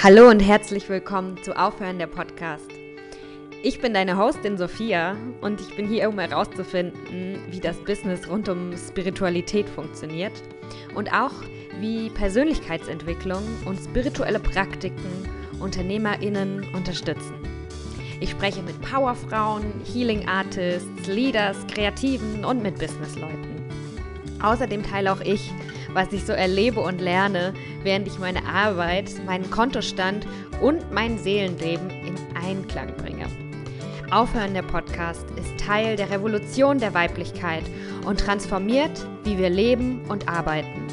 Hallo und herzlich willkommen zu Aufhören der Podcast. Ich bin deine Hostin Sophia und ich bin hier, um herauszufinden, wie das Business rund um Spiritualität funktioniert und auch wie Persönlichkeitsentwicklung und spirituelle Praktiken UnternehmerInnen unterstützen. Ich spreche mit Powerfrauen, Healing Artists, Leaders, Kreativen und mit Businessleuten. Außerdem teile auch ich was ich so erlebe und lerne, während ich meine Arbeit, meinen Kontostand und mein Seelenleben in Einklang bringe. Aufhören der Podcast ist Teil der Revolution der Weiblichkeit und transformiert, wie wir leben und arbeiten.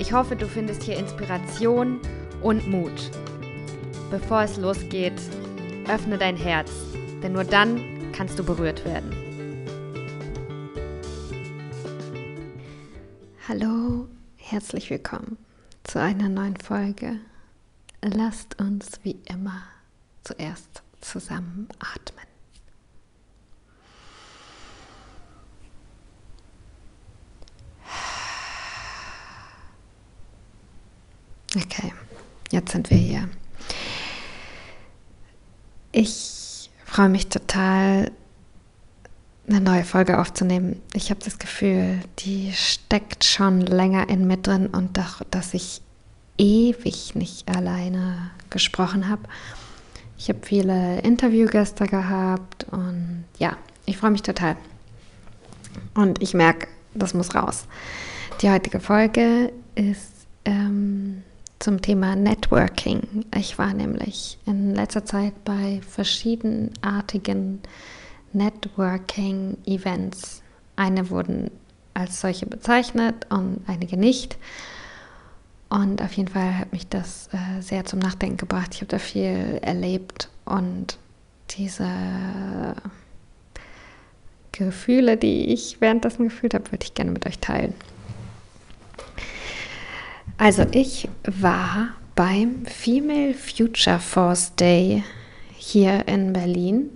Ich hoffe, du findest hier Inspiration und Mut. Bevor es losgeht, öffne dein Herz, denn nur dann kannst du berührt werden. Hallo Herzlich willkommen zu einer neuen Folge. Lasst uns wie immer zuerst zusammen atmen. Okay, jetzt sind wir hier. Ich freue mich total, eine neue Folge aufzunehmen. Ich habe das Gefühl, die steckt schon länger in mir drin und doch, dass ich ewig nicht alleine gesprochen habe. Ich habe viele Interviewgäste gehabt und ja, ich freue mich total. Und ich merke, das muss raus. Die heutige Folge ist ähm, zum Thema Networking. Ich war nämlich in letzter Zeit bei verschiedenartigen Networking-Events. Eine wurden als solche bezeichnet und einige nicht. Und auf jeden Fall hat mich das äh, sehr zum Nachdenken gebracht. Ich habe da viel erlebt und diese Gefühle, die ich währenddessen gefühlt habe, würde ich gerne mit euch teilen. Also ich war beim Female Future Force Day hier in Berlin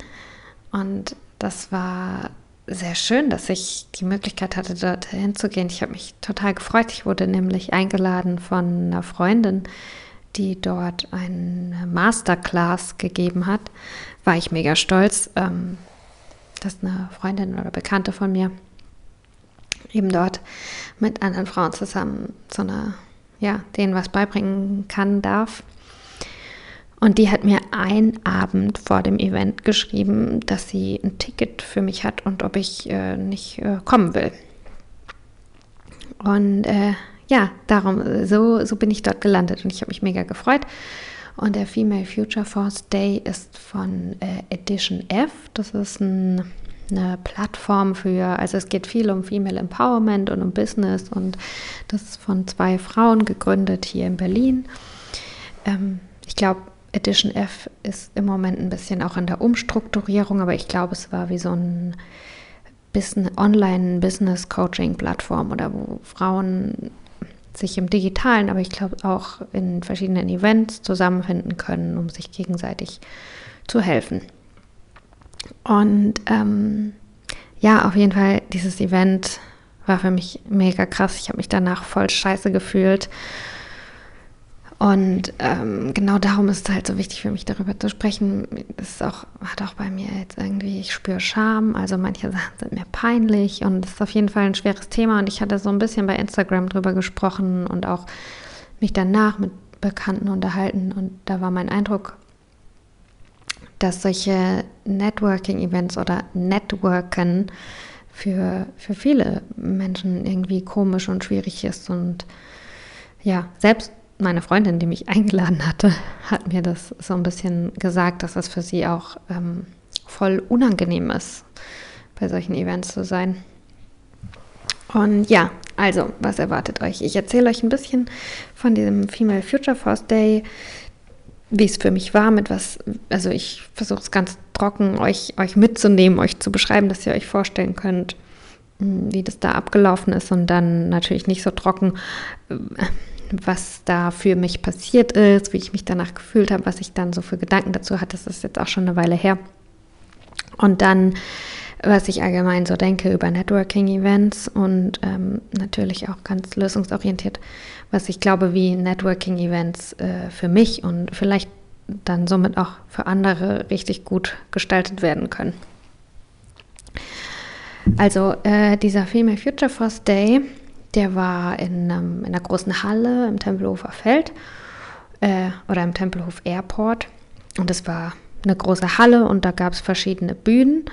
und das war sehr schön, dass ich die Möglichkeit hatte, dort hinzugehen. Ich habe mich total gefreut. Ich wurde nämlich eingeladen von einer Freundin, die dort eine Masterclass gegeben hat. War ich mega stolz, ähm, dass eine Freundin oder Bekannte von mir eben dort mit anderen Frauen zusammen so eine, ja, denen was beibringen kann, darf. Und die hat mir einen Abend vor dem Event geschrieben, dass sie ein Ticket für mich hat und ob ich äh, nicht äh, kommen will. Und äh, ja, darum, so, so bin ich dort gelandet und ich habe mich mega gefreut. Und der Female Future Force Day ist von äh, Edition F. Das ist ein, eine Plattform für, also es geht viel um Female Empowerment und um Business und das ist von zwei Frauen gegründet hier in Berlin. Ähm, ich glaube, Edition F ist im Moment ein bisschen auch in der Umstrukturierung, aber ich glaube, es war wie so ein Online-Business-Coaching-Plattform oder wo Frauen sich im digitalen, aber ich glaube auch in verschiedenen Events zusammenfinden können, um sich gegenseitig zu helfen. Und ähm, ja, auf jeden Fall, dieses Event war für mich mega krass. Ich habe mich danach voll scheiße gefühlt und ähm, genau darum ist es halt so wichtig für mich, darüber zu sprechen. Ist auch, hat auch bei mir jetzt irgendwie, ich spüre Scham, also manche Sachen sind mir peinlich und das ist auf jeden Fall ein schweres Thema. Und ich hatte so ein bisschen bei Instagram drüber gesprochen und auch mich danach mit Bekannten unterhalten. Und da war mein Eindruck, dass solche Networking-Events oder Networken für, für viele Menschen irgendwie komisch und schwierig ist. Und ja, selbst meine Freundin, die mich eingeladen hatte, hat mir das so ein bisschen gesagt, dass das für sie auch ähm, voll unangenehm ist, bei solchen Events zu sein. Und ja, also, was erwartet euch? Ich erzähle euch ein bisschen von diesem Female Future Force Day, wie es für mich war, mit was, also ich versuche es ganz trocken, euch, euch mitzunehmen, euch zu beschreiben, dass ihr euch vorstellen könnt, hm, wie das da abgelaufen ist und dann natürlich nicht so trocken, äh, was da für mich passiert ist, wie ich mich danach gefühlt habe, was ich dann so für Gedanken dazu hatte. Das ist jetzt auch schon eine Weile her. Und dann was ich allgemein so denke über Networking-Events und ähm, natürlich auch ganz lösungsorientiert, was ich glaube, wie Networking-Events äh, für mich und vielleicht dann somit auch für andere richtig gut gestaltet werden können. Also äh, dieser Female Future Force Day, der war in, ähm, in einer großen Halle im Tempelhofer Feld äh, oder im Tempelhof Airport und es war eine große Halle und da gab es verschiedene Bühnen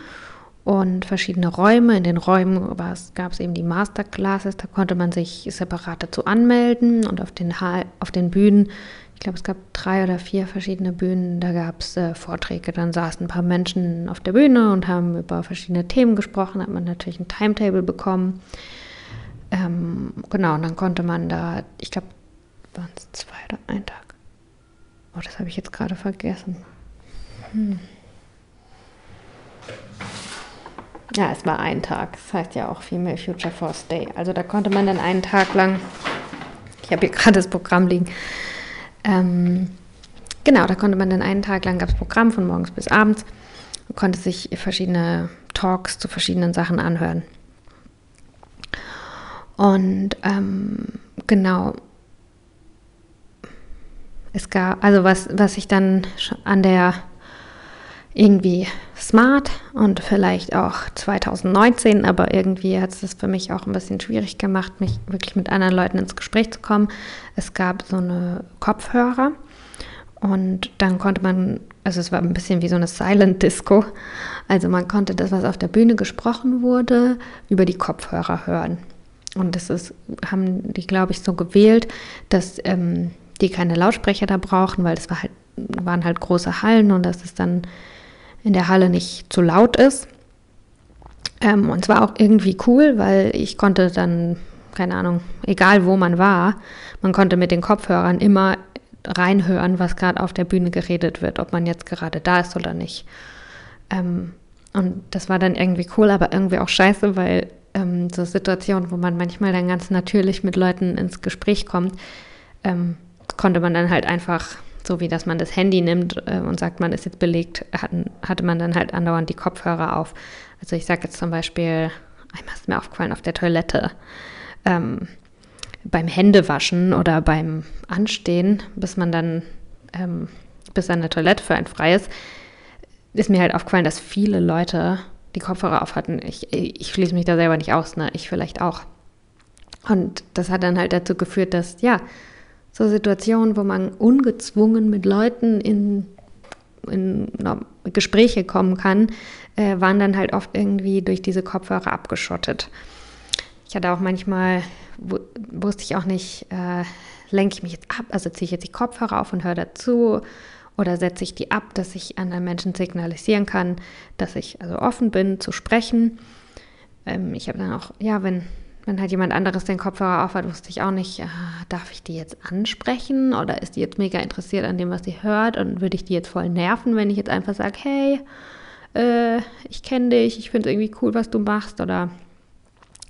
und verschiedene Räume. In den Räumen gab es eben die Masterclasses, da konnte man sich separat dazu anmelden und auf den, auf den Bühnen, ich glaube es gab drei oder vier verschiedene Bühnen, da gab es äh, Vorträge. Dann saßen ein paar Menschen auf der Bühne und haben über verschiedene Themen gesprochen, hat man natürlich ein Timetable bekommen. Ähm, genau, und dann konnte man da, ich glaube, waren es zwei oder ein Tag? Oh, das habe ich jetzt gerade vergessen. Hm. Ja, es war ein Tag. Das heißt ja auch Female Future Force Day. Also da konnte man dann einen Tag lang, ich habe hier gerade das Programm liegen, ähm, genau, da konnte man dann einen Tag lang, gab es Programm von morgens bis abends und konnte sich verschiedene Talks zu verschiedenen Sachen anhören. Und ähm, genau, es gab, also was, was ich dann an der irgendwie smart und vielleicht auch 2019, aber irgendwie hat es für mich auch ein bisschen schwierig gemacht, mich wirklich mit anderen Leuten ins Gespräch zu kommen. Es gab so eine Kopfhörer und dann konnte man, also es war ein bisschen wie so eine Silent Disco, also man konnte das, was auf der Bühne gesprochen wurde, über die Kopfhörer hören. Und das ist, haben die, glaube ich, so gewählt, dass ähm, die keine Lautsprecher da brauchen, weil das war halt, waren halt große Hallen und das ist dann in der Halle nicht zu laut ist. Ähm, und es war auch irgendwie cool, weil ich konnte dann, keine Ahnung, egal wo man war, man konnte mit den Kopfhörern immer reinhören, was gerade auf der Bühne geredet wird, ob man jetzt gerade da ist oder nicht. Ähm, und das war dann irgendwie cool, aber irgendwie auch scheiße, weil ähm, so Situationen, wo man manchmal dann ganz natürlich mit Leuten ins Gespräch kommt, ähm, konnte man dann halt einfach so wie dass man das Handy nimmt äh, und sagt, man ist jetzt belegt, hatten, hatte man dann halt andauernd die Kopfhörer auf. Also ich sage jetzt zum Beispiel, einmal ist mir aufgefallen, auf der Toilette, ähm, beim Händewaschen oder beim Anstehen, bis man dann, ähm, bis eine Toilette für einen frei ist, ist mir halt aufgefallen, dass viele Leute die Kopfhörer auf hatten. Ich, ich schließe mich da selber nicht aus, ne? Ich vielleicht auch. Und das hat dann halt dazu geführt, dass, ja, so Situationen, wo man ungezwungen mit Leuten in, in Gespräche kommen kann, äh, waren dann halt oft irgendwie durch diese Kopfhörer abgeschottet. Ich hatte auch manchmal, wusste ich auch nicht, äh, lenke ich mich jetzt ab, also ziehe ich jetzt die Kopfhörer auf und höre dazu oder setze ich die ab, dass ich anderen Menschen signalisieren kann, dass ich also offen bin zu sprechen. Ähm, ich habe dann auch, ja, wenn wenn halt jemand anderes den Kopfhörer aufhat, wusste ich auch nicht, äh, darf ich die jetzt ansprechen oder ist die jetzt mega interessiert an dem, was sie hört und würde ich die jetzt voll nerven, wenn ich jetzt einfach sage, hey, äh, ich kenne dich, ich finde es irgendwie cool, was du machst oder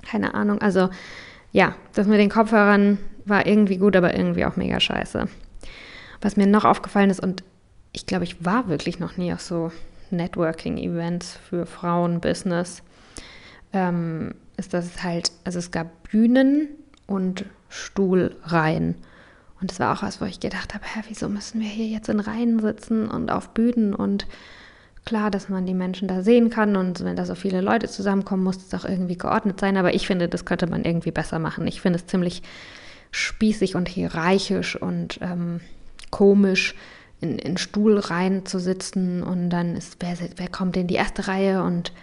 keine Ahnung. Also ja, das mit den Kopfhörern war irgendwie gut, aber irgendwie auch mega scheiße. Was mir noch aufgefallen ist und ich glaube, ich war wirklich noch nie auf so Networking-Events für Frauen-Business. Ähm, ist, dass es halt, also es gab Bühnen und Stuhlreihen. Und das war auch was, wo ich gedacht habe, hä, wieso müssen wir hier jetzt in Reihen sitzen und auf Bühnen und klar, dass man die Menschen da sehen kann und wenn da so viele Leute zusammenkommen, muss es auch irgendwie geordnet sein. Aber ich finde, das könnte man irgendwie besser machen. Ich finde es ziemlich spießig und hierarchisch und ähm, komisch, in, in Stuhlreihen zu sitzen und dann ist, wer, wer kommt in die erste Reihe und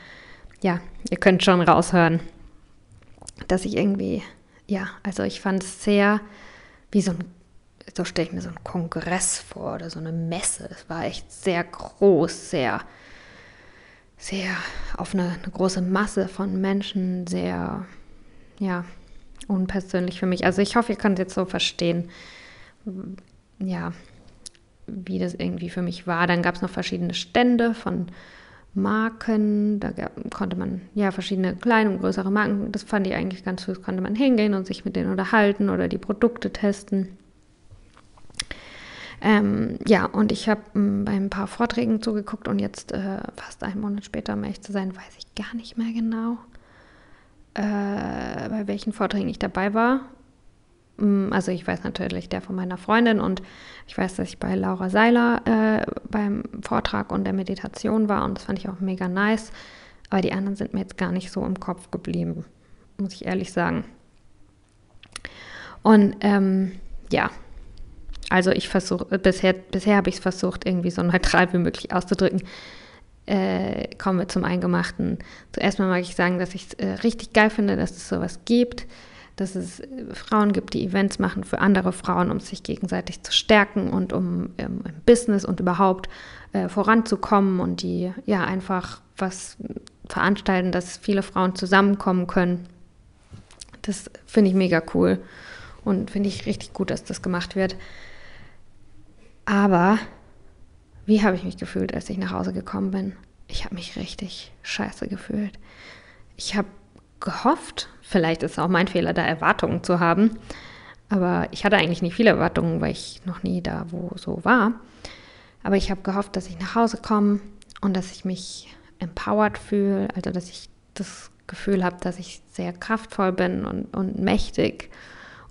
ja, ihr könnt schon raushören, dass ich irgendwie, ja, also ich fand es sehr wie so ein, so stelle ich mir so einen Kongress vor oder so eine Messe. Es war echt sehr groß, sehr, sehr auf eine, eine große Masse von Menschen, sehr, ja, unpersönlich für mich. Also ich hoffe, ihr könnt jetzt so verstehen, ja, wie das irgendwie für mich war. Dann gab es noch verschiedene Stände von Marken. Da konnte man ja verschiedene kleine und größere Marken, das fand ich eigentlich ganz süß, konnte man hingehen und sich mit denen unterhalten oder die Produkte testen. Ähm, ja, und ich habe ähm, bei ein paar Vorträgen zugeguckt und jetzt äh, fast einen Monat später, um ehrlich zu sein, weiß ich gar nicht mehr genau, äh, bei welchen Vorträgen ich dabei war. Mm, also ich weiß natürlich der von meiner Freundin und ich weiß, dass ich bei Laura Seiler äh, beim Vortrag und der Meditation war und das fand ich auch mega nice. Aber die anderen sind mir jetzt gar nicht so im Kopf geblieben, muss ich ehrlich sagen. Und ähm, ja, also ich versuche, bisher, bisher habe ich es versucht, irgendwie so neutral wie möglich auszudrücken. Äh, kommen wir zum Eingemachten. Zuerst mal mag ich sagen, dass ich es äh, richtig geil finde, dass es sowas gibt dass es äh, Frauen gibt, die Events machen für andere Frauen, um sich gegenseitig zu stärken und um ähm, im Business und überhaupt äh, voranzukommen und die ja einfach was veranstalten, dass viele Frauen zusammenkommen können. Das finde ich mega cool und finde ich richtig gut, dass das gemacht wird. Aber wie habe ich mich gefühlt, als ich nach Hause gekommen bin? Ich habe mich richtig scheiße gefühlt. Ich habe gehofft, vielleicht ist es auch mein Fehler, da Erwartungen zu haben, aber ich hatte eigentlich nicht viele Erwartungen, weil ich noch nie da wo so war. Aber ich habe gehofft, dass ich nach Hause komme und dass ich mich empowered fühle, also dass ich das Gefühl habe, dass ich sehr kraftvoll bin und, und mächtig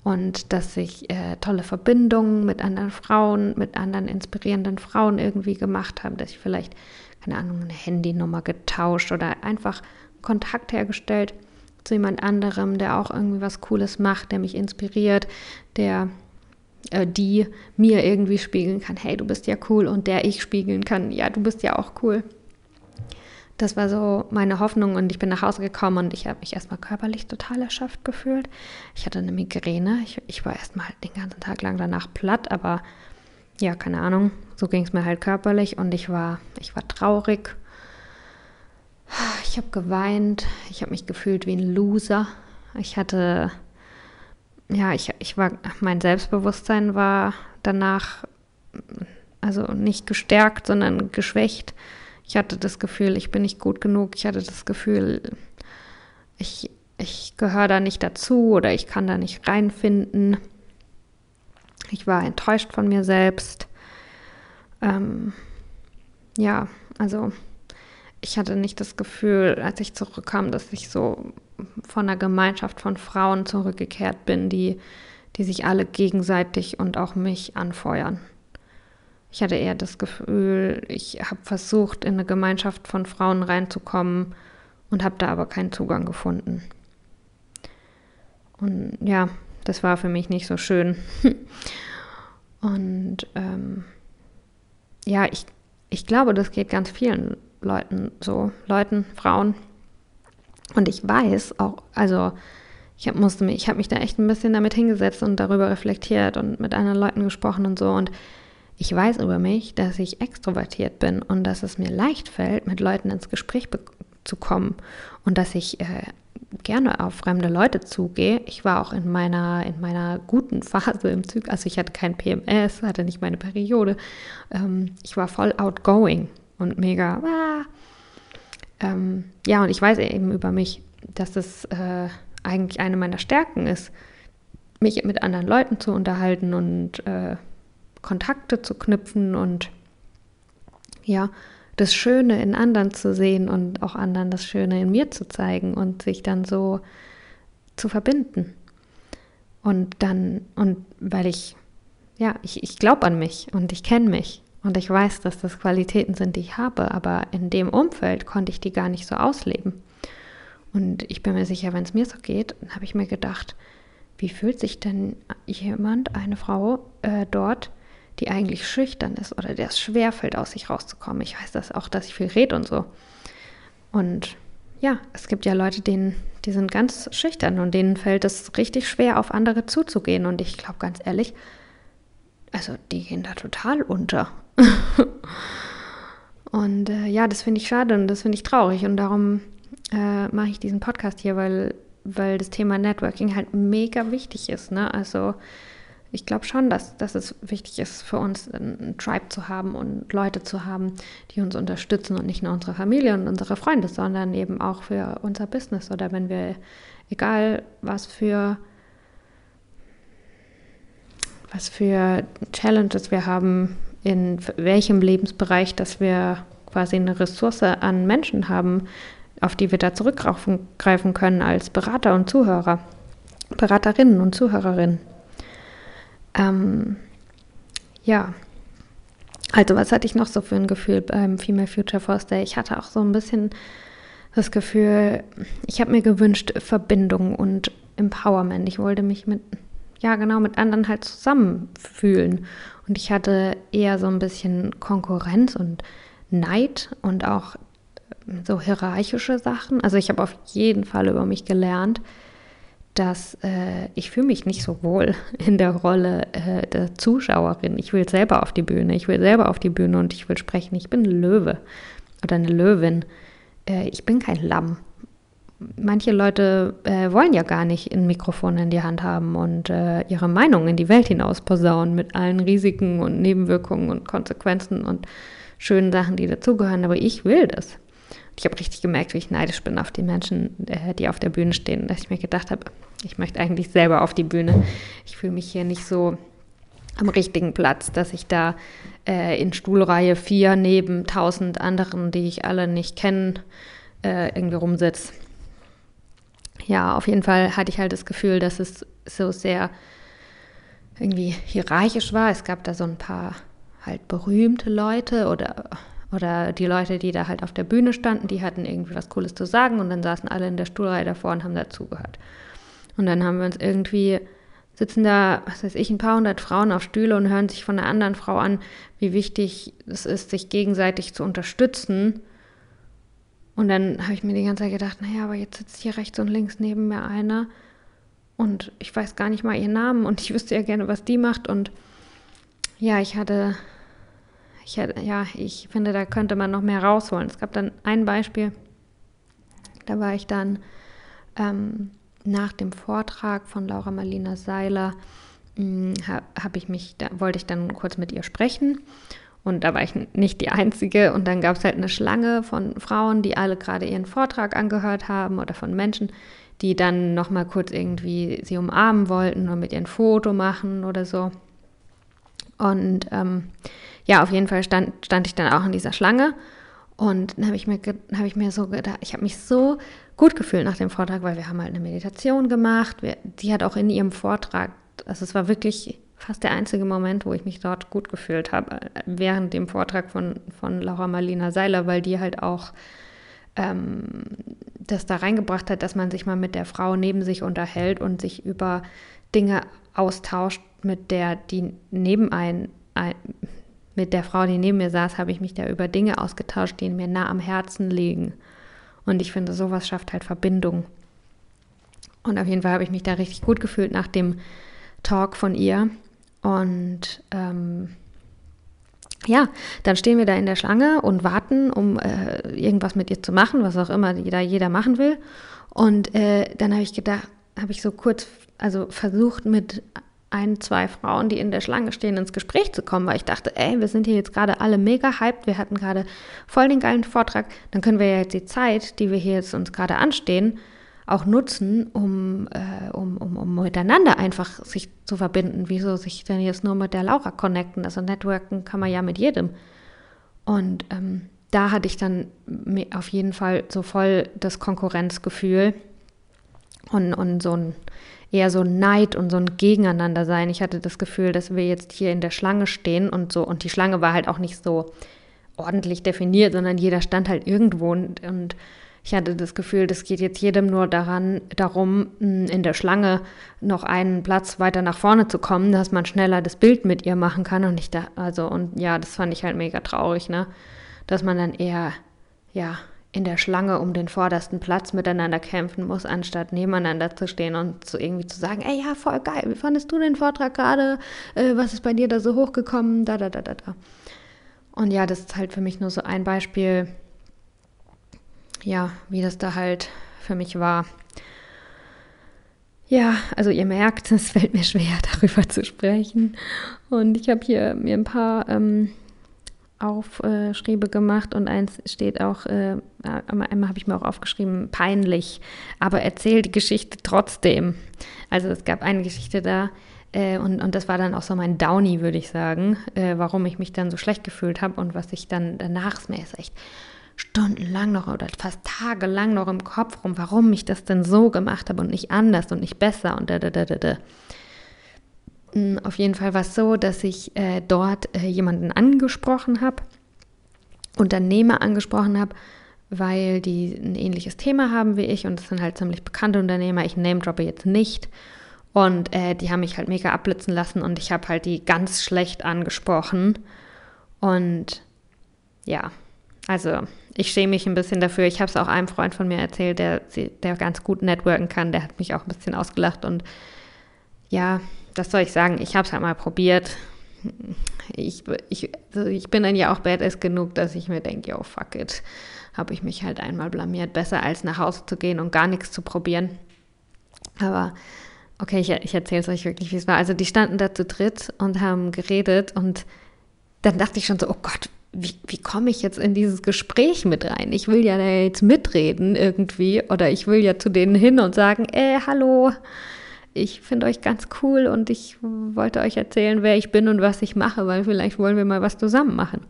und dass ich äh, tolle Verbindungen mit anderen Frauen, mit anderen inspirierenden Frauen irgendwie gemacht habe, dass ich vielleicht, keine Ahnung, eine Handynummer getauscht oder einfach Kontakt hergestellt zu jemand anderem, der auch irgendwie was Cooles macht, der mich inspiriert, der äh, die mir irgendwie spiegeln kann, hey, du bist ja cool und der ich spiegeln kann, ja, du bist ja auch cool. Das war so meine Hoffnung und ich bin nach Hause gekommen und ich habe mich erstmal körperlich total erschöpft gefühlt. Ich hatte eine Migräne. Ich, ich war erstmal den ganzen Tag lang danach platt, aber ja, keine Ahnung. So ging es mir halt körperlich und ich war, ich war traurig ich habe geweint, ich habe mich gefühlt wie ein Loser. Ich hatte, ja, ich, ich war, mein Selbstbewusstsein war danach, also nicht gestärkt, sondern geschwächt. Ich hatte das Gefühl, ich bin nicht gut genug. Ich hatte das Gefühl, ich, ich gehöre da nicht dazu oder ich kann da nicht reinfinden. Ich war enttäuscht von mir selbst. Ähm, ja, also ich hatte nicht das Gefühl, als ich zurückkam, dass ich so von einer Gemeinschaft von Frauen zurückgekehrt bin, die, die sich alle gegenseitig und auch mich anfeuern. Ich hatte eher das Gefühl, ich habe versucht, in eine Gemeinschaft von Frauen reinzukommen und habe da aber keinen Zugang gefunden. Und ja, das war für mich nicht so schön. und ähm, ja, ich, ich glaube, das geht ganz vielen Leuten, so Leuten, Frauen. Und ich weiß auch, also ich habe musste mich, ich habe mich da echt ein bisschen damit hingesetzt und darüber reflektiert und mit anderen Leuten gesprochen und so. Und ich weiß über mich, dass ich extrovertiert bin und dass es mir leicht fällt, mit Leuten ins Gespräch zu kommen und dass ich äh, gerne auf fremde Leute zugehe. Ich war auch in meiner, in meiner guten Phase im Zyklus, also ich hatte kein PMS, hatte nicht meine Periode. Ähm, ich war voll outgoing und mega. Ah. Ähm, ja, und ich weiß eben über mich, dass das äh, eigentlich eine meiner Stärken ist, mich mit anderen Leuten zu unterhalten und äh, Kontakte zu knüpfen und ja, das Schöne in anderen zu sehen und auch anderen das Schöne in mir zu zeigen und sich dann so zu verbinden. Und dann, und weil ich, ja, ich, ich glaube an mich und ich kenne mich und ich weiß, dass das Qualitäten sind, die ich habe, aber in dem Umfeld konnte ich die gar nicht so ausleben. Und ich bin mir sicher, wenn es mir so geht, dann habe ich mir gedacht, wie fühlt sich denn jemand, eine Frau äh, dort, die eigentlich schüchtern ist oder der es schwerfällt, aus sich rauszukommen. Ich weiß das auch, dass ich viel rede und so. Und ja, es gibt ja Leute, denen, die sind ganz schüchtern und denen fällt es richtig schwer, auf andere zuzugehen. Und ich glaube ganz ehrlich, also die gehen da total unter. und äh, ja, das finde ich schade und das finde ich traurig und darum äh, mache ich diesen Podcast hier, weil, weil das Thema Networking halt mega wichtig ist. Ne? Also ich glaube schon, dass, dass es wichtig ist für uns, einen Tribe zu haben und Leute zu haben, die uns unterstützen und nicht nur unsere Familie und unsere Freunde, sondern eben auch für unser Business oder wenn wir, egal was für was für Challenges wir haben, in welchem Lebensbereich, dass wir quasi eine Ressource an Menschen haben, auf die wir da zurückgreifen können als Berater und Zuhörer, Beraterinnen und Zuhörerinnen. Ähm, ja, also was hatte ich noch so für ein Gefühl beim Female Future Force Day? Ich hatte auch so ein bisschen das Gefühl, ich habe mir gewünscht Verbindung und Empowerment. Ich wollte mich mit, ja genau, mit anderen halt zusammenfühlen. Und ich hatte eher so ein bisschen Konkurrenz und Neid und auch so hierarchische Sachen. Also ich habe auf jeden Fall über mich gelernt, dass äh, ich fühle mich nicht so wohl in der Rolle äh, der Zuschauerin. Ich will selber auf die Bühne, ich will selber auf die Bühne und ich will sprechen. Ich bin Löwe oder eine Löwin. Äh, ich bin kein Lamm. Manche Leute äh, wollen ja gar nicht ein Mikrofon in die Hand haben und äh, ihre Meinung in die Welt hinaus posaunen mit allen Risiken und Nebenwirkungen und Konsequenzen und schönen Sachen, die dazugehören. Aber ich will das ich habe richtig gemerkt, wie ich neidisch bin auf die Menschen, äh, die auf der Bühne stehen, dass ich mir gedacht habe, ich möchte eigentlich selber auf die Bühne. Ich fühle mich hier nicht so am richtigen Platz, dass ich da äh, in Stuhlreihe 4 neben tausend anderen, die ich alle nicht kenne, äh, irgendwie rumsitze. Ja, auf jeden Fall hatte ich halt das Gefühl, dass es so sehr irgendwie hierarchisch war. Es gab da so ein paar halt berühmte Leute oder oder die Leute, die da halt auf der Bühne standen, die hatten irgendwie was Cooles zu sagen und dann saßen alle in der Stuhlreihe davor und haben dazugehört. Und dann haben wir uns irgendwie, sitzen da, was weiß ich, ein paar hundert Frauen auf Stühle und hören sich von einer anderen Frau an, wie wichtig es ist, sich gegenseitig zu unterstützen. Und dann habe ich mir die ganze Zeit gedacht, naja, aber jetzt sitzt hier rechts und links neben mir einer und ich weiß gar nicht mal ihren Namen und ich wüsste ja gerne, was die macht. Und ja, ich hatte ich, ja, ich finde, da könnte man noch mehr rausholen. Es gab dann ein Beispiel, da war ich dann ähm, nach dem Vortrag von Laura Marlina Seiler, hm, habe ich mich, da wollte ich dann kurz mit ihr sprechen. Und da war ich nicht die Einzige. Und dann gab es halt eine Schlange von Frauen, die alle gerade ihren Vortrag angehört haben oder von Menschen, die dann nochmal kurz irgendwie sie umarmen wollten und mit ihr Foto machen oder so. Und ähm, ja, auf jeden Fall stand, stand ich dann auch in dieser Schlange. Und dann habe ich, mir, hab ich mir so gedacht, ich habe mich so gut gefühlt nach dem Vortrag, weil wir haben halt eine Meditation gemacht. Wir, die hat auch in ihrem Vortrag, also es war wirklich fast der einzige Moment, wo ich mich dort gut gefühlt habe, während dem Vortrag von, von Laura Marlina Seiler, weil die halt auch ähm, das da reingebracht hat, dass man sich mal mit der Frau neben sich unterhält und sich über Dinge austauscht, mit der die neben ein, ein mit der Frau, die neben mir saß, habe ich mich da über Dinge ausgetauscht, die mir nah am Herzen liegen. Und ich finde, sowas schafft halt Verbindung. Und auf jeden Fall habe ich mich da richtig gut gefühlt nach dem Talk von ihr. Und ähm, ja, dann stehen wir da in der Schlange und warten, um äh, irgendwas mit ihr zu machen, was auch immer jeder, jeder machen will. Und äh, dann habe ich gedacht, habe ich so kurz, also versucht mit ein, zwei Frauen, die in der Schlange stehen, ins Gespräch zu kommen, weil ich dachte, ey, wir sind hier jetzt gerade alle mega hyped, wir hatten gerade voll den geilen Vortrag, dann können wir ja jetzt die Zeit, die wir hier jetzt uns gerade anstehen, auch nutzen, um, äh, um, um, um miteinander einfach sich zu verbinden. Wieso sich denn jetzt nur mit der Laura connecten? Also networken kann man ja mit jedem. Und ähm, da hatte ich dann auf jeden Fall so voll das Konkurrenzgefühl und, und so ein eher so Neid und so ein Gegeneinander sein. Ich hatte das Gefühl, dass wir jetzt hier in der Schlange stehen und so, und die Schlange war halt auch nicht so ordentlich definiert, sondern jeder stand halt irgendwo und, und ich hatte das Gefühl, das geht jetzt jedem nur daran, darum, in der Schlange noch einen Platz weiter nach vorne zu kommen, dass man schneller das Bild mit ihr machen kann. Und ich da, also, und ja, das fand ich halt mega traurig, ne? Dass man dann eher, ja, in der Schlange um den vordersten Platz miteinander kämpfen muss, anstatt nebeneinander zu stehen und zu irgendwie zu sagen, ey ja, voll geil, wie fandest du den Vortrag gerade? Äh, was ist bei dir da so hochgekommen? Da, da, da, da, da. Und ja, das ist halt für mich nur so ein Beispiel, ja, wie das da halt für mich war. Ja, also ihr merkt, es fällt mir schwer, darüber zu sprechen. Und ich habe hier mir ein paar ähm, Aufschriebe gemacht und eins steht auch, äh, einmal habe ich mir auch aufgeschrieben, peinlich, aber erzähl die Geschichte trotzdem. Also es gab eine Geschichte da, Äh, und, und das war dann auch so mein Downy, würde ich sagen, äh, warum ich mich dann so schlecht gefühlt habe und was ich dann danach ist mir ist echt stundenlang noch oder fast tagelang noch im Kopf rum, warum ich das denn so gemacht habe und nicht anders und nicht besser und da, da, da, da, da. Hm, auf jeden Fall war es so, dass ich äh, dort äh, jemanden angesprochen habe, Unternehmer angesprochen habe, weil die ein ähnliches Thema haben wie ich und es sind halt ziemlich bekannte Unternehmer. Ich name droppe jetzt nicht. Und äh, die haben mich halt mega abblitzen lassen und ich habe halt die ganz schlecht angesprochen. Und ja, also ich schäme mich ein bisschen dafür. Ich habe es auch einem Freund von mir erzählt, der, der ganz gut networken kann. Der hat mich auch ein bisschen ausgelacht. Und ja, das soll ich sagen. Ich habe es halt mal probiert. Ich, ich, also ich bin dann ja auch badass genug, dass ich mir denke, oh fuck it habe ich mich halt einmal blamiert. Besser als nach Hause zu gehen und gar nichts zu probieren. Aber okay, ich, ich erzähle es euch wirklich, wie es war. Also die standen da zu dritt und haben geredet und dann dachte ich schon so, oh Gott, wie, wie komme ich jetzt in dieses Gespräch mit rein? Ich will ja jetzt mitreden irgendwie oder ich will ja zu denen hin und sagen, ey, hallo, ich finde euch ganz cool und ich wollte euch erzählen, wer ich bin und was ich mache, weil vielleicht wollen wir mal was zusammen machen.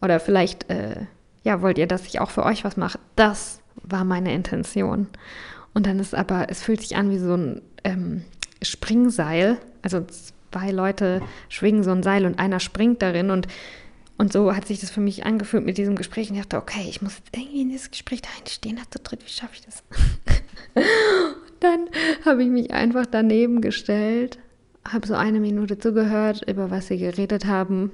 Oder vielleicht äh, ja, wollt ihr, dass ich auch für euch was mache? Das war meine Intention. Und dann ist aber, es fühlt sich an wie so ein ähm, Springseil. Also zwei Leute schwingen so ein Seil und einer springt darin und und so hat sich das für mich angefühlt mit diesem Gespräch. Und ich dachte, okay, ich muss jetzt irgendwie in dieses Gespräch da einstehen, hat zu dritt, wie schaffe ich das? dann habe ich mich einfach daneben gestellt, habe so eine Minute zugehört, über was sie geredet haben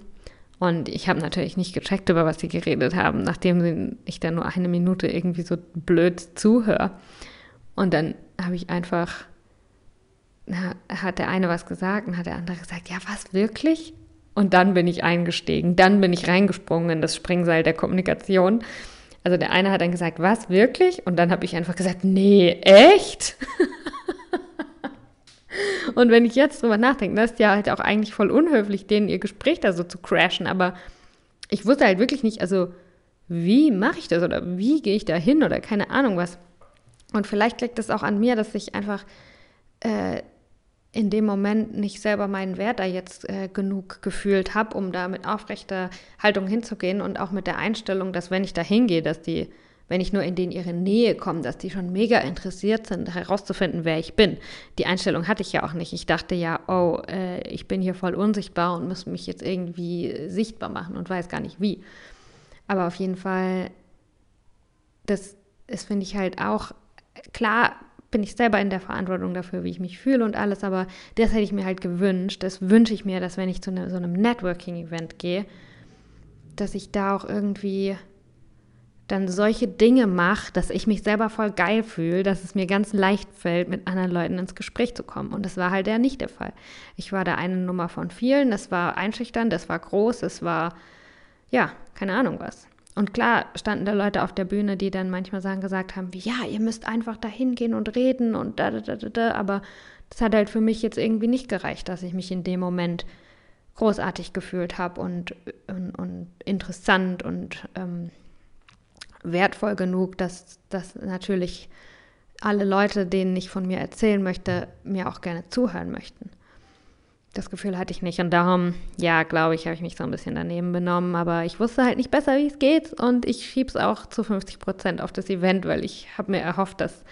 und ich habe natürlich nicht gecheckt, über was sie geredet haben, nachdem ich dann nur eine Minute irgendwie so blöd zuhöre. Und dann habe ich einfach, na, hat der eine was gesagt und hat der andere gesagt, ja, was wirklich? Und dann bin ich eingestiegen, dann bin ich reingesprungen in das Springseil der Kommunikation. Also der eine hat dann gesagt, was wirklich? Und dann habe ich einfach gesagt, nee, echt? Und wenn ich jetzt drüber nachdenke, das ist ja halt auch eigentlich voll unhöflich, denen ihr Gespräch da so zu crashen. Aber ich wusste halt wirklich nicht, also wie mache ich das oder wie gehe ich da hin oder keine Ahnung was. Und vielleicht liegt es auch an mir, dass ich einfach äh, in dem Moment nicht selber meinen Wert da jetzt äh, genug gefühlt habe, um da mit aufrechter Haltung hinzugehen und auch mit der Einstellung, dass wenn ich da hingehe, dass die wenn ich nur in den ihre Nähe komme, dass die schon mega interessiert sind, herauszufinden, wer ich bin. Die Einstellung hatte ich ja auch nicht. Ich dachte ja, oh, äh, ich bin hier voll unsichtbar und muss mich jetzt irgendwie sichtbar machen und weiß gar nicht wie. Aber auf jeden Fall, das ist, finde ich halt auch, klar bin ich selber in der Verantwortung dafür, wie ich mich fühle und alles, aber das hätte ich mir halt gewünscht. Das wünsche ich mir, dass wenn ich zu ne, so einem Networking-Event gehe, dass ich da auch irgendwie dann solche Dinge mache, dass ich mich selber voll geil fühle, dass es mir ganz leicht fällt, mit anderen Leuten ins Gespräch zu kommen. Und das war halt ja nicht der Fall. Ich war da eine Nummer von vielen, das war einschüchternd, das war groß, es war, ja, keine Ahnung was. Und klar standen da Leute auf der Bühne, die dann manchmal sagen, gesagt haben, wie, ja, ihr müsst einfach da hingehen und reden und da, da, da, da, da. Aber das hat halt für mich jetzt irgendwie nicht gereicht, dass ich mich in dem Moment großartig gefühlt habe und, und, und interessant und ähm, wertvoll genug, dass, dass natürlich alle Leute, denen ich von mir erzählen möchte, mir auch gerne zuhören möchten. Das Gefühl hatte ich nicht und darum, ja, glaube ich, habe ich mich so ein bisschen daneben benommen, aber ich wusste halt nicht besser, wie es geht und ich schiebe es auch zu 50 Prozent auf das Event, weil ich habe mir erhofft, dass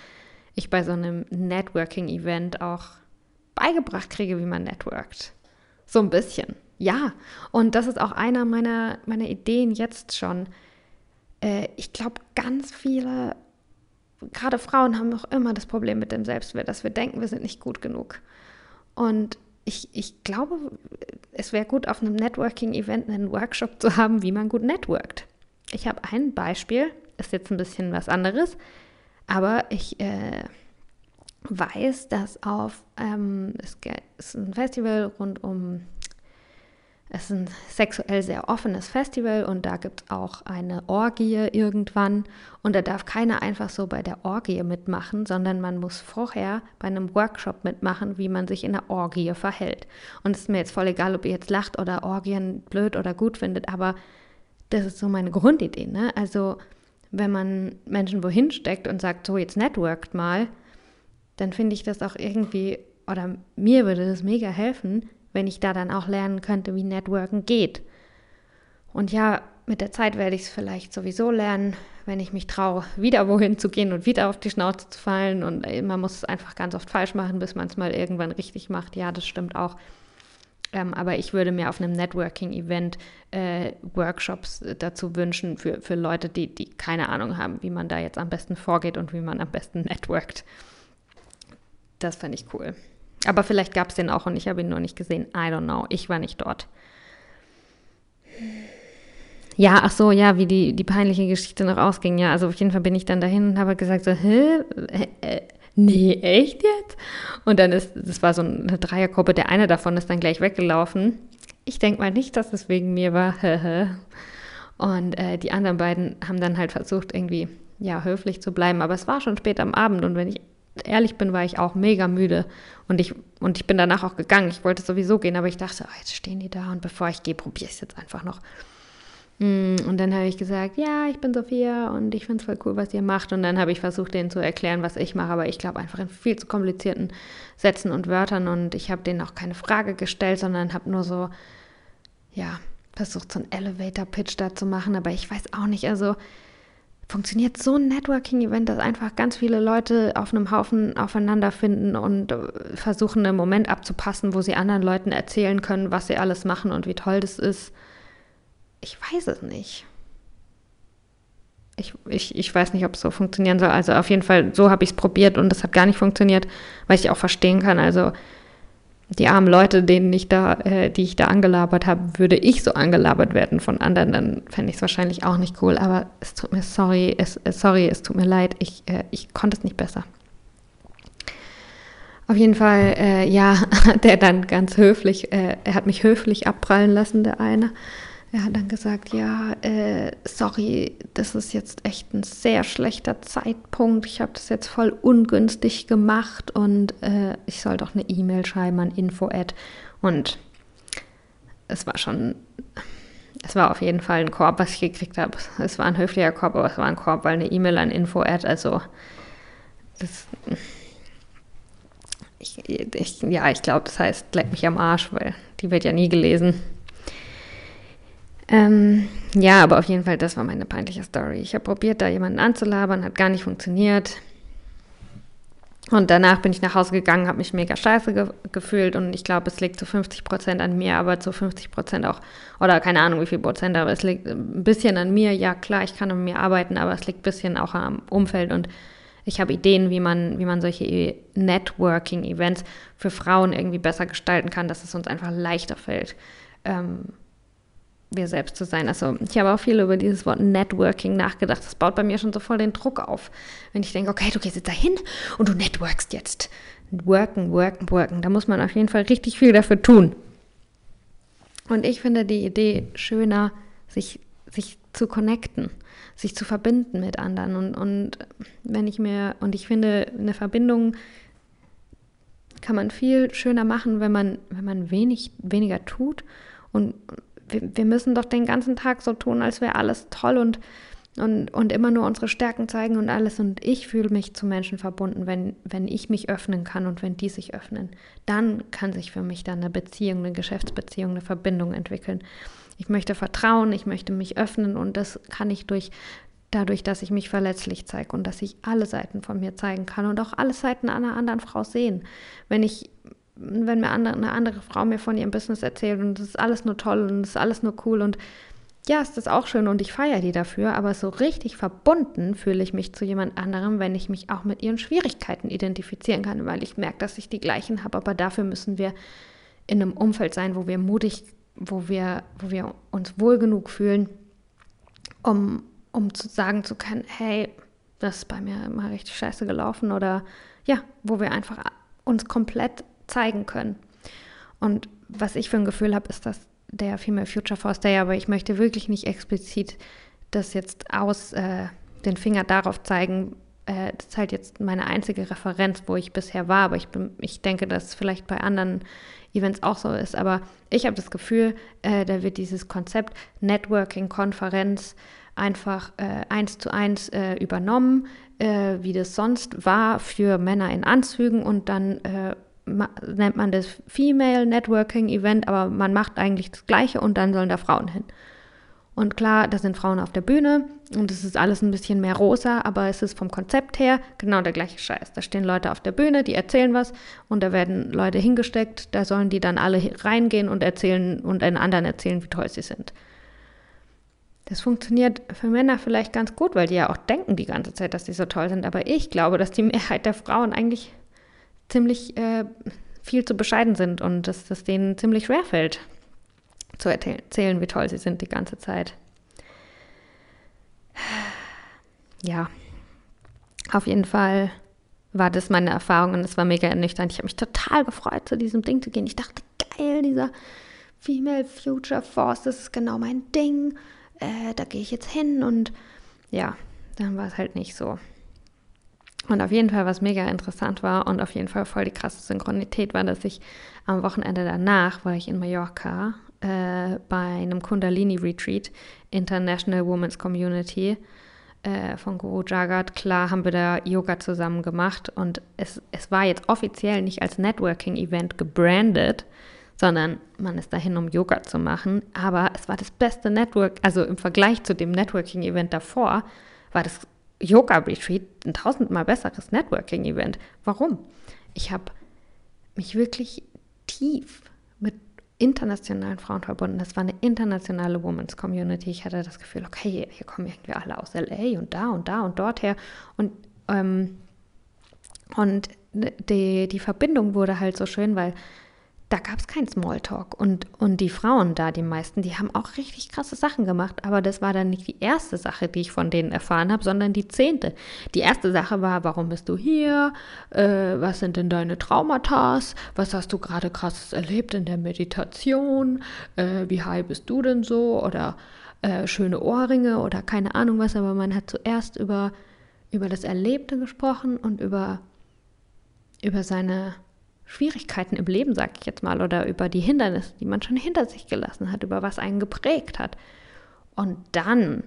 ich bei so einem Networking-Event auch beigebracht kriege, wie man networkt. So ein bisschen, ja. Und das ist auch einer meiner, meiner Ideen jetzt schon äh, ich glaube, ganz viele, gerade Frauen haben auch immer das Problem mit dem Selbstwert, dass wir denken, wir sind nicht gut genug. Und ich, ich glaube, es wäre gut, auf einem Networking-Event einen Workshop zu haben, wie man gut networkt. Ich habe ein Beispiel, ist jetzt ein bisschen was anderes, aber ich äh, weiß, dass auf ähm, es ist ein Festival rund um es ist ein sexuell sehr offenes Festival und da gibt es auch eine Orgie irgendwann. Und da darf keiner einfach so bei der Orgie mitmachen, sondern man muss vorher bei einem Workshop mitmachen, wie man sich in der Orgie verhält. Und es ist mir jetzt voll egal, ob ihr jetzt lacht oder Orgien blöd oder gut findet, aber das ist so meine Grundidee. Ne? Also, wenn man Menschen wohin steckt und sagt, so jetzt networkt mal, dann finde ich das auch irgendwie oder mir würde es mega helfen, wenn ich da dann auch lernen könnte, wie Networken geht. Und ja, mit der Zeit werde ich es vielleicht sowieso lernen, wenn ich mich traue, wieder wohin zu gehen und wieder auf die Schnauze zu fallen. Und man muss es einfach ganz oft falsch machen, bis man es mal irgendwann richtig macht. Ja, das stimmt auch. Ähm, aber ich würde mir auf einem Networking-Event äh, Workshops dazu wünschen für, für Leute, die, die keine Ahnung haben, wie man da jetzt am besten vorgeht und wie man am besten networkt. Das fände ich cool. Aber vielleicht gab es den auch und ich habe ihn nur nicht gesehen. I don't know. Ich war nicht dort. Ja, ach so, ja, wie die, die peinliche Geschichte noch ausging. Ja, also auf jeden Fall bin ich dann dahin und habe gesagt so, hä? Äh, nee, echt jetzt? Und dann ist, das war so eine Dreiergruppe, der eine davon ist dann gleich weggelaufen. Ich denke mal nicht, dass es wegen mir war. und äh, die anderen beiden haben dann halt versucht, irgendwie, ja, höflich zu bleiben. Aber es war schon spät am Abend und wenn ich ehrlich bin, war ich auch mega müde. Und ich, und ich bin danach auch gegangen. Ich wollte sowieso gehen, aber ich dachte, oh, jetzt stehen die da und bevor ich gehe, probiere ich es jetzt einfach noch. Mm, und dann habe ich gesagt, ja, ich bin Sophia und ich finde es voll cool, was ihr macht. Und dann habe ich versucht, denen zu erklären, was ich mache, aber ich glaube einfach in viel zu komplizierten Sätzen und Wörtern. Und ich habe denen auch keine Frage gestellt, sondern habe nur so, ja, versucht, so einen Elevator-Pitch da zu machen. Aber ich weiß auch nicht, also funktioniert so ein Networking-Event, dass einfach ganz viele Leute auf einem Haufen aufeinander finden und äh, versuchen, einen Moment abzupassen, wo sie anderen Leuten erzählen können, was sie alles machen und wie toll das ist. Ich weiß es nicht. Ich, ich, ich weiß nicht, ob es so funktionieren soll. Also auf jeden Fall, so habe ich es probiert und das hat gar nicht funktioniert, weil ich auch verstehen kann. Also die armen Leute, denen ich da, äh, die ich da angelabert habe, würde ich so angelabert werden von anderen, dann fände ich es wahrscheinlich auch nicht cool. Aber es tut mir sorry, es, äh, sorry, es tut mir leid, ich, äh, ich konnte es nicht besser. Auf jeden Fall, äh, ja, der dann ganz höflich, äh, er hat mich höflich abprallen lassen, der eine. Er hat dann gesagt, ja, äh, sorry, das ist jetzt echt ein sehr schlechter Zeitpunkt. Ich habe das jetzt voll ungünstig gemacht und äh, ich soll doch eine E-Mail schreiben an info@ und es war schon, es war auf jeden Fall ein Korb, was ich gekriegt habe. Es war ein höflicher Korb, aber es war ein Korb, weil eine E-Mail an info@, also das, ich, ich, ja, ich glaube, das heißt, leck mich am Arsch, weil die wird ja nie gelesen. Ähm, ja, aber auf jeden Fall, das war meine peinliche Story. Ich habe probiert, da jemanden anzulabern, hat gar nicht funktioniert. Und danach bin ich nach Hause gegangen, habe mich mega scheiße ge gefühlt und ich glaube, es liegt zu 50 Prozent an mir, aber zu 50 Prozent auch, oder keine Ahnung wie viel Prozent, aber es liegt ein bisschen an mir. Ja, klar, ich kann an mir arbeiten, aber es liegt ein bisschen auch am Umfeld und ich habe Ideen, wie man, wie man solche Networking-Events für Frauen irgendwie besser gestalten kann, dass es uns einfach leichter fällt. Ähm, wir selbst zu sein. Also ich habe auch viel über dieses Wort Networking nachgedacht. Das baut bei mir schon so voll den Druck auf. Wenn ich denke, okay, du gehst jetzt dahin und du networkst jetzt. Worken, worken, worken. Da muss man auf jeden Fall richtig viel dafür tun. Und ich finde die Idee schöner, sich, sich zu connecten, sich zu verbinden mit anderen. Und, und wenn ich mir, und ich finde, eine Verbindung kann man viel schöner machen, wenn man, wenn man wenig, weniger tut und wir, wir müssen doch den ganzen Tag so tun, als wäre alles toll und, und, und immer nur unsere Stärken zeigen und alles. Und ich fühle mich zu Menschen verbunden, wenn, wenn ich mich öffnen kann und wenn die sich öffnen. Dann kann sich für mich dann eine Beziehung, eine Geschäftsbeziehung, eine Verbindung entwickeln. Ich möchte vertrauen, ich möchte mich öffnen und das kann ich durch dadurch, dass ich mich verletzlich zeige und dass ich alle Seiten von mir zeigen kann und auch alle Seiten einer anderen Frau sehen. Wenn ich wenn mir andere, eine andere Frau mir von ihrem Business erzählt und es ist alles nur toll und es ist alles nur cool und ja, ist das auch schön und ich feiere die dafür, aber so richtig verbunden fühle ich mich zu jemand anderem, wenn ich mich auch mit ihren Schwierigkeiten identifizieren kann, weil ich merke, dass ich die gleichen habe, aber dafür müssen wir in einem Umfeld sein, wo wir mutig, wo wir, wo wir uns wohl genug fühlen, um, um zu sagen zu können, hey, das ist bei mir immer richtig scheiße gelaufen oder ja, wo wir einfach uns komplett zeigen können. Und was ich für ein Gefühl habe, ist, dass der Female Future Force Day, aber ich möchte wirklich nicht explizit das jetzt aus äh, den Finger darauf zeigen. Äh, das ist halt jetzt meine einzige Referenz, wo ich bisher war, aber ich, bin, ich denke, dass es vielleicht bei anderen Events auch so ist. Aber ich habe das Gefühl, äh, da wird dieses Konzept Networking-Konferenz einfach äh, eins zu eins äh, übernommen, äh, wie das sonst war für Männer in Anzügen und dann nennt man das Female Networking Event, aber man macht eigentlich das Gleiche und dann sollen da Frauen hin. Und klar, da sind Frauen auf der Bühne und es ist alles ein bisschen mehr rosa, aber es ist vom Konzept her genau der gleiche Scheiß. Da stehen Leute auf der Bühne, die erzählen was und da werden Leute hingesteckt, da sollen die dann alle reingehen und erzählen und einen anderen erzählen, wie toll sie sind. Das funktioniert für Männer vielleicht ganz gut, weil die ja auch denken die ganze Zeit, dass sie so toll sind. Aber ich glaube, dass die Mehrheit der Frauen eigentlich ziemlich äh, viel zu bescheiden sind und dass das denen ziemlich schwer fällt, zu erzählen, wie toll sie sind die ganze Zeit. Ja, auf jeden Fall war das meine Erfahrung und es war mega ernüchternd. Ich habe mich total gefreut, zu diesem Ding zu gehen. Ich dachte, geil, dieser Female Future Force, das ist genau mein Ding. Äh, da gehe ich jetzt hin und ja, dann war es halt nicht so. Und auf jeden Fall, was mega interessant war und auf jeden Fall voll die krasse Synchronität war, dass ich am Wochenende danach war ich in Mallorca äh, bei einem Kundalini-Retreat, International Women's Community äh, von Guru Jagat. Klar haben wir da Yoga zusammen gemacht und es, es war jetzt offiziell nicht als Networking-Event gebrandet, sondern man ist dahin, um Yoga zu machen. Aber es war das beste Network, also im Vergleich zu dem Networking-Event davor, war das Yoga-Retreat ein tausendmal besseres Networking-Event. Warum? Ich habe mich wirklich tief mit internationalen Frauen verbunden. Das war eine internationale Women's Community. Ich hatte das Gefühl, okay, hier kommen irgendwie alle aus LA und da und da und dort her. Und, ähm, und die, die Verbindung wurde halt so schön, weil da gab es keinen Smalltalk. Und, und die Frauen da, die meisten, die haben auch richtig krasse Sachen gemacht. Aber das war dann nicht die erste Sache, die ich von denen erfahren habe, sondern die zehnte. Die erste Sache war, warum bist du hier? Äh, was sind denn deine Traumata? Was hast du gerade krasses erlebt in der Meditation? Äh, wie high bist du denn so? Oder äh, schöne Ohrringe oder keine Ahnung was. Aber man hat zuerst über, über das Erlebte gesprochen und über, über seine Schwierigkeiten im Leben, sag ich jetzt mal, oder über die Hindernisse, die man schon hinter sich gelassen hat, über was einen geprägt hat. Und dann,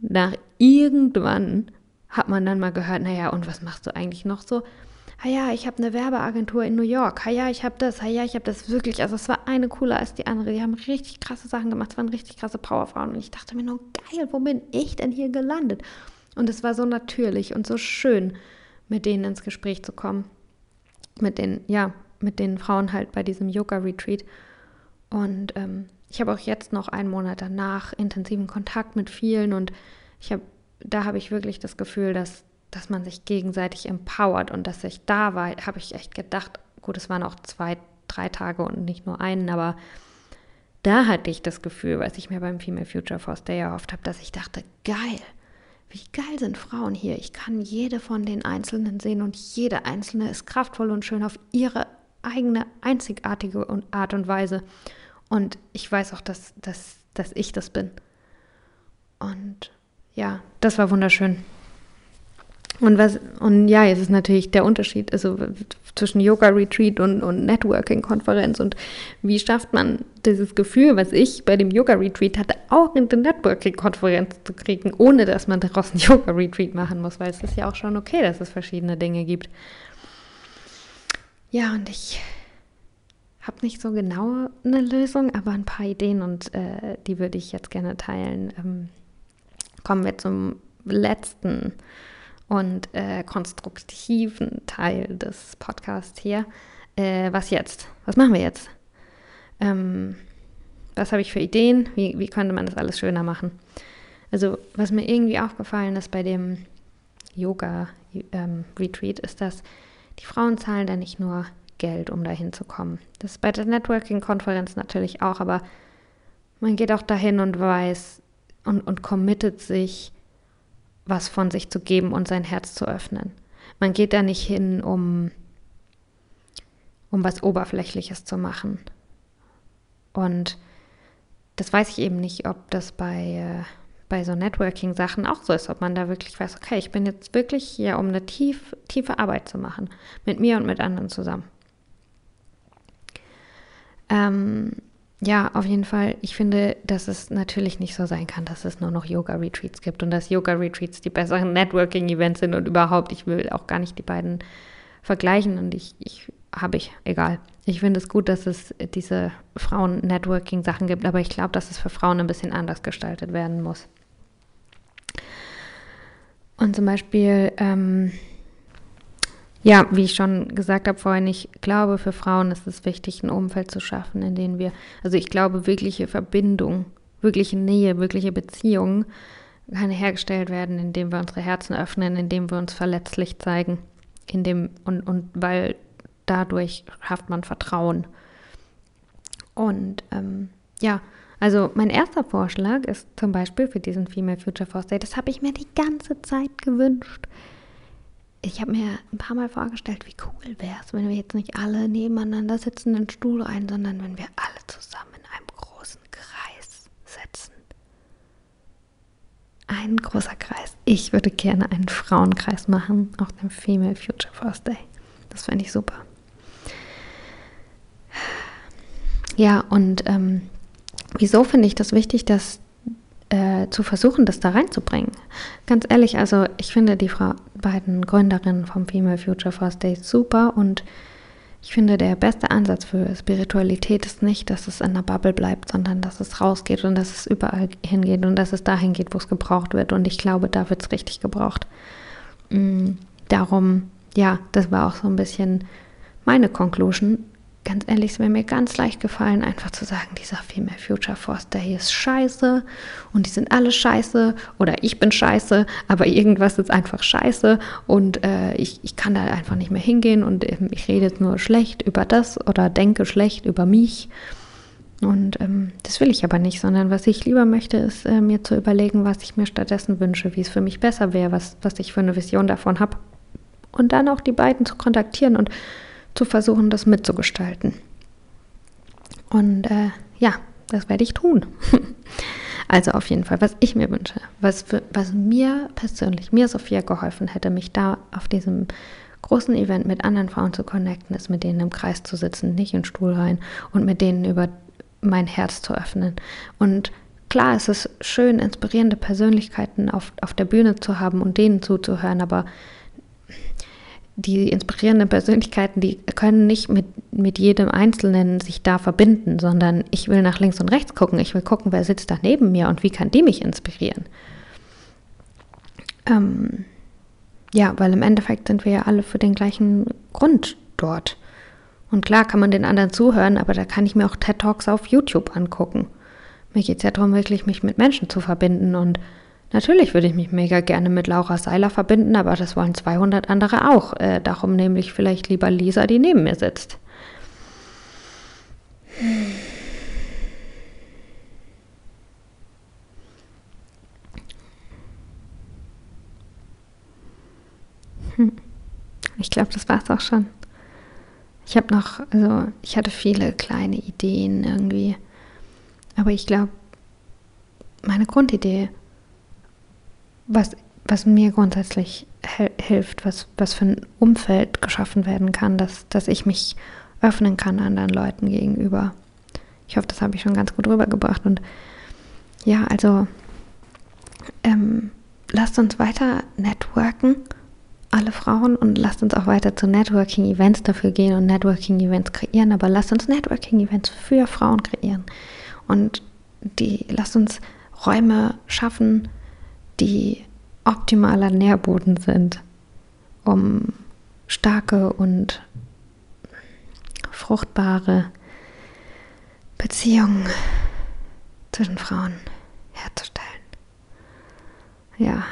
nach irgendwann, hat man dann mal gehört, naja, und was machst du eigentlich noch so? Ah ja, ich habe eine Werbeagentur in New York. Ah ja, ich habe das. Ah ja, ich habe das wirklich. Also es war eine cooler als die andere. Die haben richtig krasse Sachen gemacht. Es waren richtig krasse Powerfrauen. Und ich dachte mir nur, geil, wo bin ich denn hier gelandet? Und es war so natürlich und so schön, mit denen ins Gespräch zu kommen mit den, ja, mit den Frauen halt bei diesem Yoga-Retreat. Und ähm, ich habe auch jetzt noch einen Monat danach intensiven Kontakt mit vielen und ich habe, da habe ich wirklich das Gefühl, dass, dass man sich gegenseitig empowert und dass ich da war, habe ich echt gedacht, gut, es waren auch zwei, drei Tage und nicht nur einen, aber da hatte ich das Gefühl, was ich mir beim Female Future Force Day erhofft habe, dass ich dachte, geil, wie geil sind Frauen hier. Ich kann jede von den Einzelnen sehen und jede Einzelne ist kraftvoll und schön auf ihre eigene einzigartige Art und Weise. Und ich weiß auch, dass, dass, dass ich das bin. Und ja, das war wunderschön. Und was, und ja, es ist natürlich der Unterschied, also zwischen Yoga-Retreat und, und Networking-Konferenz und wie schafft man dieses Gefühl, was ich bei dem Yoga-Retreat hatte, auch in der Networking-Konferenz zu kriegen, ohne dass man daraus ein Yoga-Retreat machen muss, weil es ist ja auch schon okay, dass es verschiedene Dinge gibt. Ja, und ich habe nicht so genau eine Lösung, aber ein paar Ideen und äh, die würde ich jetzt gerne teilen. Ähm, kommen wir zum letzten und äh, konstruktiven Teil des Podcasts hier. Äh, was jetzt? Was machen wir jetzt? Ähm, was habe ich für Ideen? Wie, wie könnte man das alles schöner machen? Also, was mir irgendwie aufgefallen ist bei dem Yoga-Retreat, ähm, ist, dass die Frauen zahlen da nicht nur Geld, um da hinzukommen. Das ist bei der Networking-Konferenz natürlich auch, aber man geht auch dahin und weiß und, und committet sich was von sich zu geben und sein Herz zu öffnen. Man geht da nicht hin, um, um was Oberflächliches zu machen. Und das weiß ich eben nicht, ob das bei, äh, bei so Networking-Sachen auch so ist, ob man da wirklich weiß, okay, ich bin jetzt wirklich hier, um eine tief, tiefe Arbeit zu machen, mit mir und mit anderen zusammen. Ähm, ja, auf jeden Fall. Ich finde, dass es natürlich nicht so sein kann, dass es nur noch Yoga-Retreats gibt und dass Yoga-Retreats die besseren Networking-Events sind und überhaupt, ich will auch gar nicht die beiden vergleichen und ich, ich habe ich, egal. Ich finde es gut, dass es diese Frauen-Networking-Sachen gibt, aber ich glaube, dass es für Frauen ein bisschen anders gestaltet werden muss. Und zum Beispiel, ähm, ja, wie ich schon gesagt habe vorhin, ich glaube, für Frauen ist es wichtig, ein Umfeld zu schaffen, in dem wir, also ich glaube, wirkliche Verbindung, wirkliche Nähe, wirkliche Beziehung kann hergestellt werden, indem wir unsere Herzen öffnen, indem wir uns verletzlich zeigen, indem, und, und weil dadurch schafft man Vertrauen. Und ähm, ja, also mein erster Vorschlag ist zum Beispiel für diesen Female Future Force Day, das habe ich mir die ganze Zeit gewünscht. Ich habe mir ein paar Mal vorgestellt, wie cool wäre es, wenn wir jetzt nicht alle nebeneinander sitzen in den Stuhl rein, sondern wenn wir alle zusammen in einem großen Kreis sitzen. Ein großer Kreis. Ich würde gerne einen Frauenkreis machen auf dem Female Future Force Day. Das fände ich super. Ja, und ähm, wieso finde ich das wichtig, das äh, zu versuchen, das da reinzubringen? Ganz ehrlich, also ich finde die Frau, beiden Gründerinnen vom Female Future Force Day super und ich finde, der beste Ansatz für Spiritualität ist nicht, dass es in der Bubble bleibt, sondern dass es rausgeht und dass es überall hingeht und dass es dahin geht, wo es gebraucht wird. Und ich glaube, da wird es richtig gebraucht. Mhm. Darum, ja, das war auch so ein bisschen meine Conclusion ganz ehrlich, es wäre mir ganz leicht gefallen, einfach zu sagen, dieser Female Future Force Day ist scheiße und die sind alle scheiße oder ich bin scheiße, aber irgendwas ist einfach scheiße und äh, ich, ich kann da einfach nicht mehr hingehen und ähm, ich rede jetzt nur schlecht über das oder denke schlecht über mich. Und ähm, das will ich aber nicht, sondern was ich lieber möchte, ist äh, mir zu überlegen, was ich mir stattdessen wünsche, wie es für mich besser wäre, was, was ich für eine Vision davon habe. Und dann auch die beiden zu kontaktieren und zu versuchen, das mitzugestalten. Und äh, ja, das werde ich tun. also auf jeden Fall, was ich mir wünsche, was, für, was mir persönlich, mir Sophia geholfen hätte, mich da auf diesem großen Event mit anderen Frauen zu connecten, ist mit denen im Kreis zu sitzen, nicht in den Stuhl rein und mit denen über mein Herz zu öffnen. Und klar, es ist schön, inspirierende Persönlichkeiten auf, auf der Bühne zu haben und denen zuzuhören, aber die inspirierenden Persönlichkeiten, die können nicht mit, mit jedem Einzelnen sich da verbinden, sondern ich will nach links und rechts gucken. Ich will gucken, wer sitzt da neben mir und wie kann die mich inspirieren. Ähm, ja, weil im Endeffekt sind wir ja alle für den gleichen Grund dort. Und klar kann man den anderen zuhören, aber da kann ich mir auch TED Talks auf YouTube angucken. Mir geht es ja darum, wirklich mich mit Menschen zu verbinden und Natürlich würde ich mich mega gerne mit Laura Seiler verbinden, aber das wollen 200 andere auch. Äh, darum nehme ich vielleicht lieber Lisa, die neben mir sitzt. Hm. Ich glaube, das war es auch schon. Ich habe noch, also ich hatte viele kleine Ideen irgendwie. Aber ich glaube, meine Grundidee was, was mir grundsätzlich hilft, was, was für ein Umfeld geschaffen werden kann, dass, dass ich mich öffnen kann anderen Leuten gegenüber. Ich hoffe, das habe ich schon ganz gut rübergebracht. Und ja, also ähm, lasst uns weiter networken, alle Frauen, und lasst uns auch weiter zu Networking-Events dafür gehen und Networking-Events kreieren, aber lasst uns Networking-Events für Frauen kreieren. Und die lasst uns Räume schaffen, die optimaler Nährboden sind, um starke und fruchtbare Beziehungen zwischen Frauen herzustellen. Ja.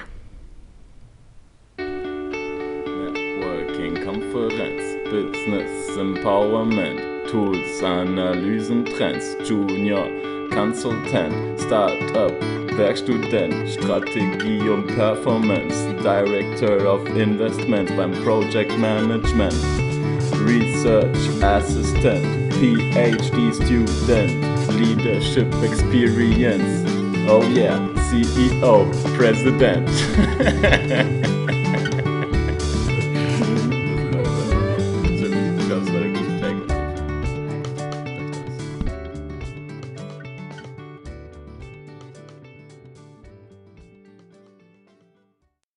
Networking, Konferenz, Business, Empowerment, Tools, Analysen, Trends, Junior, Consultant, Startup, Werkstudent, Strategie und Performance, Director of Investment beim Project Management, Research Assistant, PhD Student, Leadership Experience, oh yeah, CEO, President.